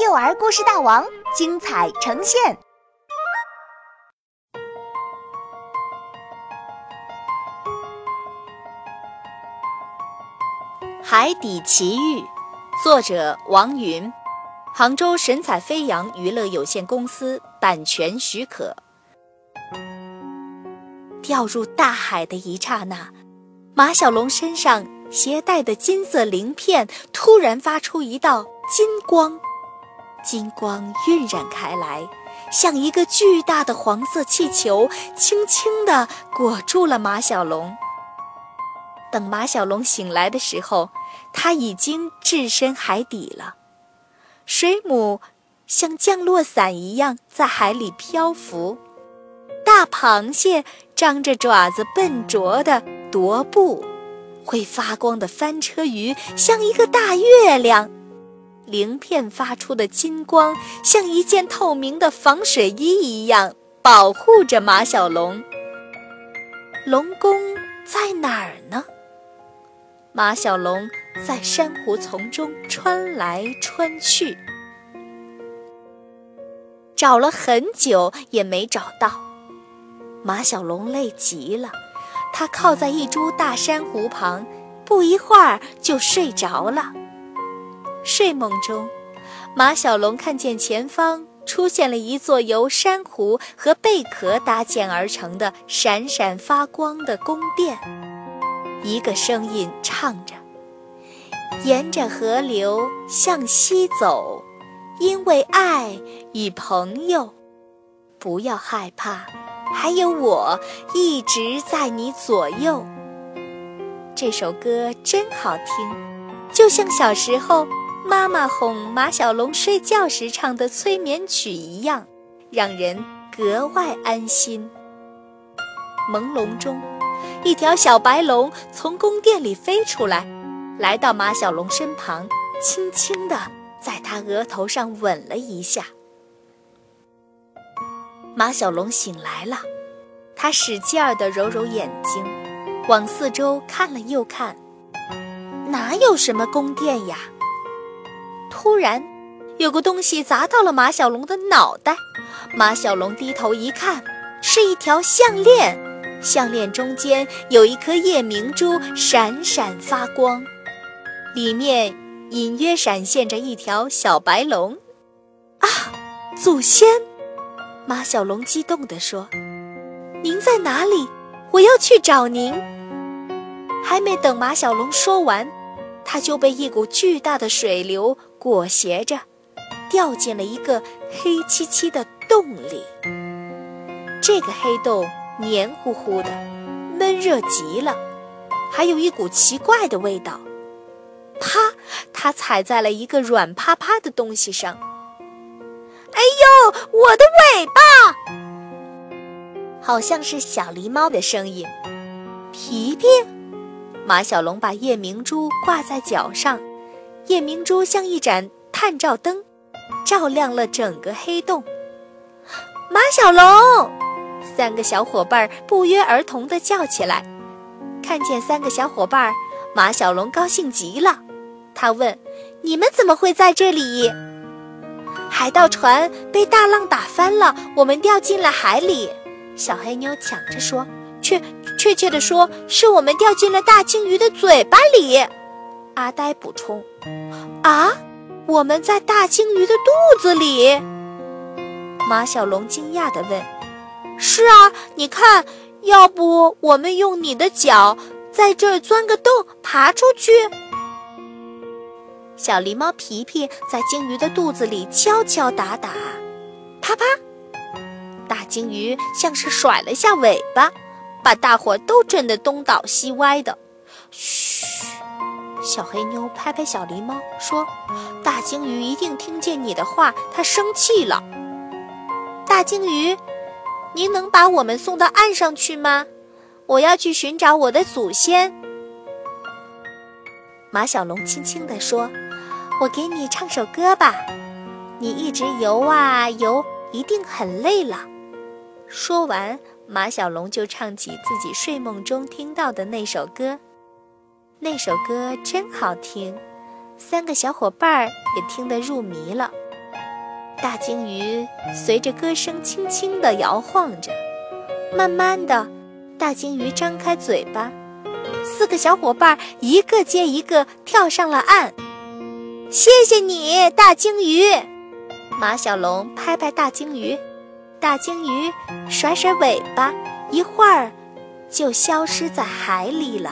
幼儿故事大王精彩呈现，《海底奇遇》，作者王云，杭州神采飞扬娱乐有限公司版权许可。掉入大海的一刹那，马小龙身上携带的金色鳞片突然发出一道金光。金光晕染开来，像一个巨大的黄色气球，轻轻地裹住了马小龙。等马小龙醒来的时候，他已经置身海底了。水母像降落伞一样在海里漂浮，大螃蟹张着爪子笨拙地踱步，会发光的翻车鱼像一个大月亮。鳞片发出的金光，像一件透明的防水衣一样保护着马小龙。龙宫在哪儿呢？马小龙在珊瑚丛中穿来穿去，找了很久也没找到。马小龙累极了，他靠在一株大珊瑚旁，不一会儿就睡着了。睡梦中，马小龙看见前方出现了一座由珊瑚和贝壳搭建而成的闪闪发光的宫殿。一个声音唱着：“沿着河流向西走，因为爱与朋友，不要害怕，还有我一直在你左右。”这首歌真好听，就像小时候。妈妈哄马小龙睡觉时唱的催眠曲一样，让人格外安心。朦胧中，一条小白龙从宫殿里飞出来，来到马小龙身旁，轻轻地在他额头上吻了一下。马小龙醒来了，他使劲儿地揉揉眼睛，往四周看了又看，哪有什么宫殿呀？突然，有个东西砸到了马小龙的脑袋。马小龙低头一看，是一条项链，项链中间有一颗夜明珠，闪闪发光，里面隐约闪现着一条小白龙。啊，祖先！马小龙激动地说：“您在哪里？我要去找您。”还没等马小龙说完，他就被一股巨大的水流。裹挟着，掉进了一个黑漆漆的洞里。这个黑洞黏糊糊的，闷热极了，还有一股奇怪的味道。啪！他踩在了一个软趴趴的东西上。哎呦，我的尾巴！好像是小狸猫的声音。皮皮，马小龙把夜明珠挂在脚上。夜明珠像一盏探照灯，照亮了整个黑洞。马小龙，三个小伙伴不约而同地叫起来。看见三个小伙伴，马小龙高兴极了。他问：“你们怎么会在这里？”海盗船被大浪打翻了，我们掉进了海里。小黑妞抢着说：“确确切地说，是我们掉进了大鲸鱼的嘴巴里。”阿呆补充：“啊，我们在大鲸鱼的肚子里。”马小龙惊讶地问：“是啊，你看，要不我们用你的脚在这钻个洞，爬出去？”小狸猫皮皮在鲸鱼的肚子里敲敲打打，啪啪，大鲸鱼像是甩了下尾巴，把大伙都震得东倒西歪的。嘘。小黑妞拍拍小狸猫，说：“大鲸鱼一定听见你的话，它生气了。大鲸鱼，您能把我们送到岸上去吗？我要去寻找我的祖先。”马小龙轻轻地说：“我给你唱首歌吧，你一直游啊游，一定很累了。”说完，马小龙就唱起自己睡梦中听到的那首歌。那首歌真好听，三个小伙伴儿也听得入迷了。大鲸鱼随着歌声轻轻地摇晃着，慢慢的，大鲸鱼张开嘴巴，四个小伙伴一个接一个跳上了岸。谢谢你，大鲸鱼！马小龙拍拍大鲸鱼，大鲸鱼甩甩尾巴，一会儿就消失在海里了。